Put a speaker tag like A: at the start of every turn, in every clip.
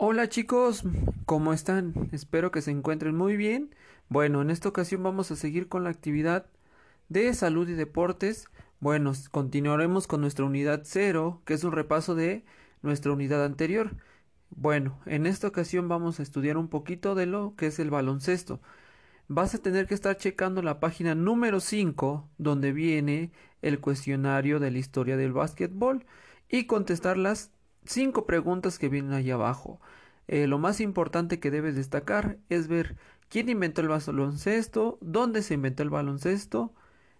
A: Hola chicos, ¿cómo están? Espero que se encuentren muy bien. Bueno, en esta ocasión vamos a seguir con la actividad de salud y deportes. Bueno, continuaremos con nuestra unidad 0, que es un repaso de nuestra unidad anterior. Bueno, en esta ocasión vamos a estudiar un poquito de lo que es el baloncesto. Vas a tener que estar checando la página número 5, donde viene el cuestionario de la historia del básquetbol, y contestar las cinco preguntas que vienen ahí abajo. Eh, lo más importante que debes destacar es ver quién inventó el baloncesto, dónde se inventó el baloncesto,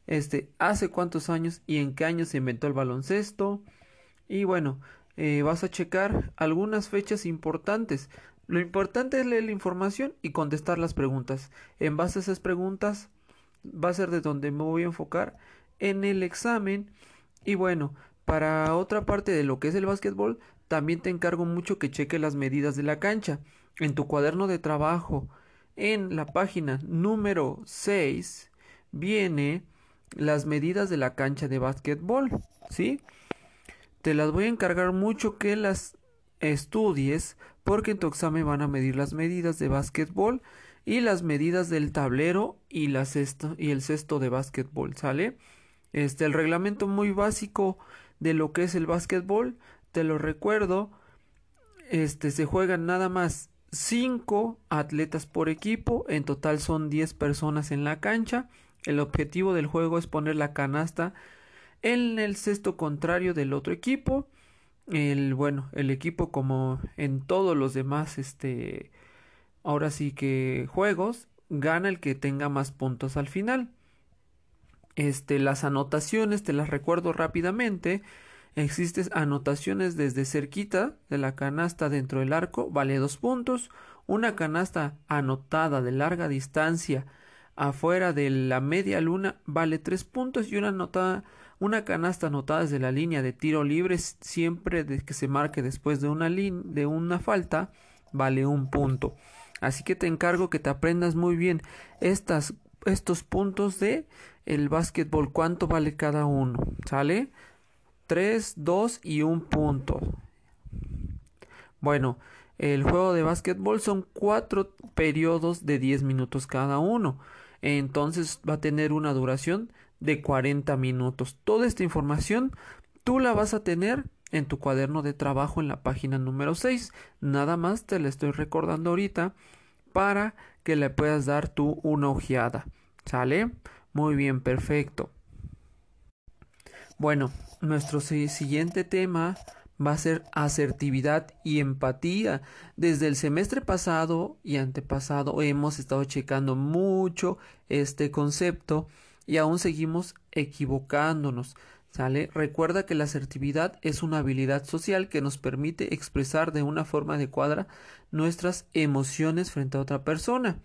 A: este, hace cuántos años y en qué año se inventó el baloncesto. Y bueno, eh, vas a checar algunas fechas importantes. Lo importante es leer la información y contestar las preguntas. En base a esas preguntas va a ser de donde me voy a enfocar en el examen. Y bueno, para otra parte de lo que es el básquetbol, también te encargo mucho que cheque las medidas de la cancha. En tu cuaderno de trabajo, en la página número 6, viene las medidas de la cancha de básquetbol, ¿sí? Te las voy a encargar mucho que las estudies porque en tu examen van a medir las medidas de básquetbol y las medidas del tablero y la y el cesto de básquetbol, ¿sale? Este el reglamento muy básico de lo que es el básquetbol, te lo recuerdo, este se juegan nada más 5 atletas por equipo, en total son 10 personas en la cancha. El objetivo del juego es poner la canasta en el cesto contrario del otro equipo. El bueno, el equipo como en todos los demás este ahora sí que juegos gana el que tenga más puntos al final. Este, las anotaciones te las recuerdo rápidamente. Existen anotaciones desde cerquita de la canasta dentro del arco, vale dos puntos. Una canasta anotada de larga distancia afuera de la media luna vale tres puntos y una anotada, una canasta anotada desde la línea de tiro libre siempre que se marque después de una de una falta vale un punto. Así que te encargo que te aprendas muy bien estas estos puntos de el básquetbol, cuánto vale cada uno, ¿sale? 3, 2 y un punto. Bueno, el juego de básquetbol son cuatro periodos de 10 minutos cada uno. Entonces va a tener una duración de 40 minutos. Toda esta información tú la vas a tener en tu cuaderno de trabajo en la página número 6. Nada más te la estoy recordando ahorita para que le puedas dar tú una ojeada. ¿Sale? Muy bien, perfecto. Bueno, nuestro siguiente tema va a ser asertividad y empatía. Desde el semestre pasado y antepasado hemos estado checando mucho este concepto y aún seguimos equivocándonos. ¿Sale? Recuerda que la asertividad es una habilidad social que nos permite expresar de una forma adecuada nuestras emociones frente a otra persona.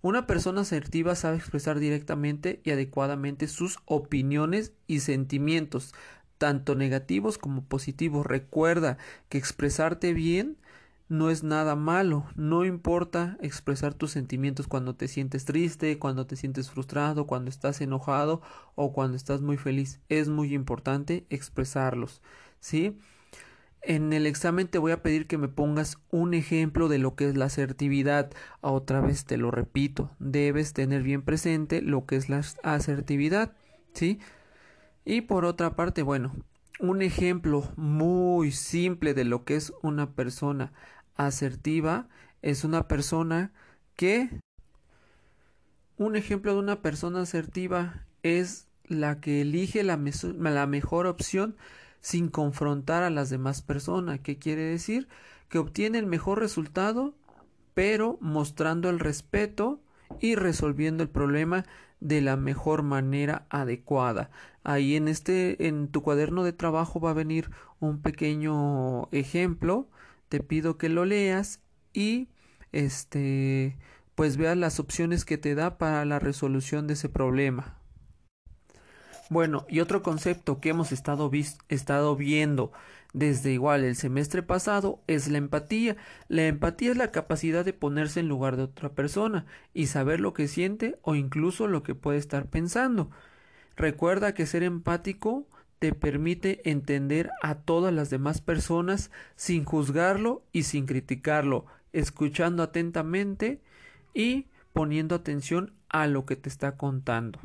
A: Una persona asertiva sabe expresar directamente y adecuadamente sus opiniones y sentimientos, tanto negativos como positivos. Recuerda que expresarte bien no es nada malo, no importa expresar tus sentimientos cuando te sientes triste, cuando te sientes frustrado, cuando estás enojado o cuando estás muy feliz. Es muy importante expresarlos, ¿sí? En el examen te voy a pedir que me pongas un ejemplo de lo que es la asertividad. Otra vez te lo repito, debes tener bien presente lo que es la asertividad, ¿sí? Y por otra parte, bueno, un ejemplo muy simple de lo que es una persona asertiva es una persona que un ejemplo de una persona asertiva es la que elige la, la mejor opción sin confrontar a las demás personas. ¿Qué quiere decir? Que obtiene el mejor resultado, pero mostrando el respeto y resolviendo el problema de la mejor manera adecuada. Ahí en este en tu cuaderno de trabajo va a venir un pequeño ejemplo. Te pido que lo leas y este pues veas las opciones que te da para la resolución de ese problema. Bueno, y otro concepto que hemos estado, viendo desde igual el semestre pasado es la empatía. La empatía es la capacidad de ponerse en lugar de otra persona y saber lo que siente o incluso lo que puede estar pensando. Recuerda que ser empático te permite entender a todas las demás personas sin juzgarlo y sin criticarlo, escuchando atentamente y poniendo atención a lo que te está contando.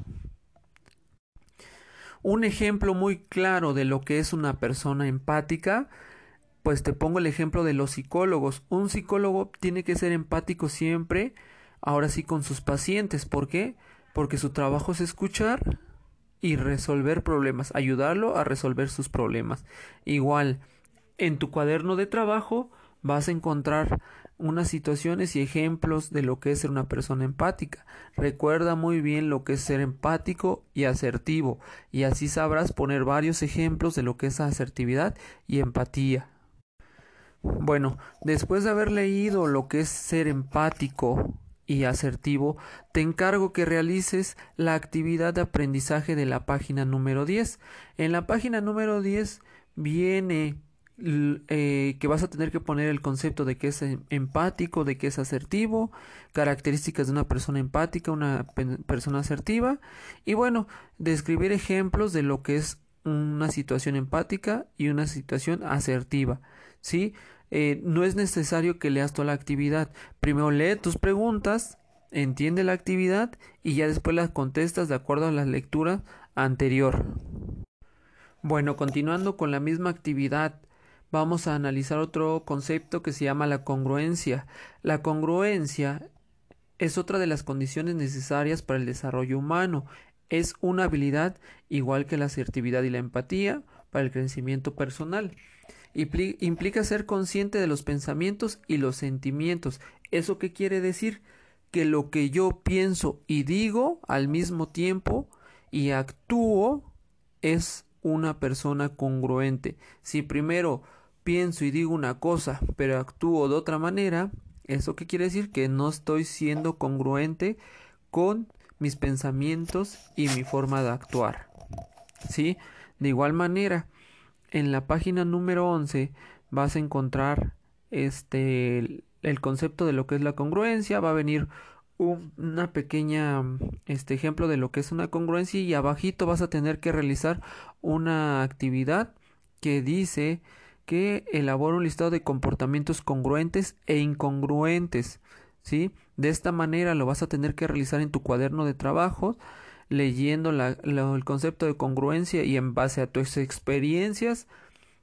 A: Un ejemplo muy claro de lo que es una persona empática, pues te pongo el ejemplo de los psicólogos. Un psicólogo tiene que ser empático siempre, ahora sí con sus pacientes. ¿Por qué? Porque su trabajo es escuchar y resolver problemas, ayudarlo a resolver sus problemas. Igual, en tu cuaderno de trabajo vas a encontrar unas situaciones y ejemplos de lo que es ser una persona empática. Recuerda muy bien lo que es ser empático y asertivo, y así sabrás poner varios ejemplos de lo que es asertividad y empatía. Bueno, después de haber leído lo que es ser empático y asertivo, te encargo que realices la actividad de aprendizaje de la página número 10. En la página número 10 viene eh, que vas a tener que poner el concepto de que es em, empático, de que es asertivo, características de una persona empática, una persona asertiva y bueno, describir ejemplos de lo que es una situación empática y una situación asertiva, ¿sí? Eh, no es necesario que leas toda la actividad. Primero lee tus preguntas, entiende la actividad y ya después las contestas de acuerdo a la lectura anterior. Bueno, continuando con la misma actividad, vamos a analizar otro concepto que se llama la congruencia. La congruencia es otra de las condiciones necesarias para el desarrollo humano. Es una habilidad igual que la asertividad y la empatía para el crecimiento personal. Implica ser consciente de los pensamientos y los sentimientos. ¿Eso qué quiere decir? Que lo que yo pienso y digo al mismo tiempo y actúo es una persona congruente. Si primero pienso y digo una cosa, pero actúo de otra manera, ¿eso qué quiere decir? Que no estoy siendo congruente con mis pensamientos y mi forma de actuar. ¿Sí? De igual manera, en la página número 11 vas a encontrar este el, concepto de lo que es la congruencia, va a venir una pequeña este ejemplo de lo que es una congruencia y abajito vas a tener que realizar una actividad que dice que elabora un listado de comportamientos congruentes e incongruentes, ¿sí? De esta manera lo vas a tener que realizar en tu cuaderno de trabajo, leyendo el concepto de congruencia y en base a tus experiencias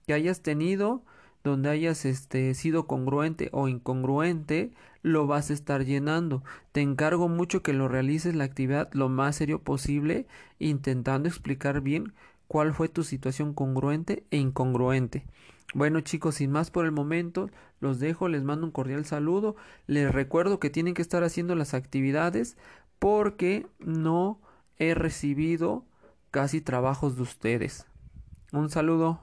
A: que hayas tenido, donde hayas este, sido congruente o incongruente, lo vas a estar llenando. Te encargo mucho que lo realices la actividad lo más serio posible, intentando explicar bien cuál fue tu situación congruente e incongruente. Bueno chicos, sin más por el momento, los dejo, les mando un cordial saludo, les recuerdo que tienen que estar haciendo las actividades porque no he recibido casi trabajos de ustedes. Un saludo.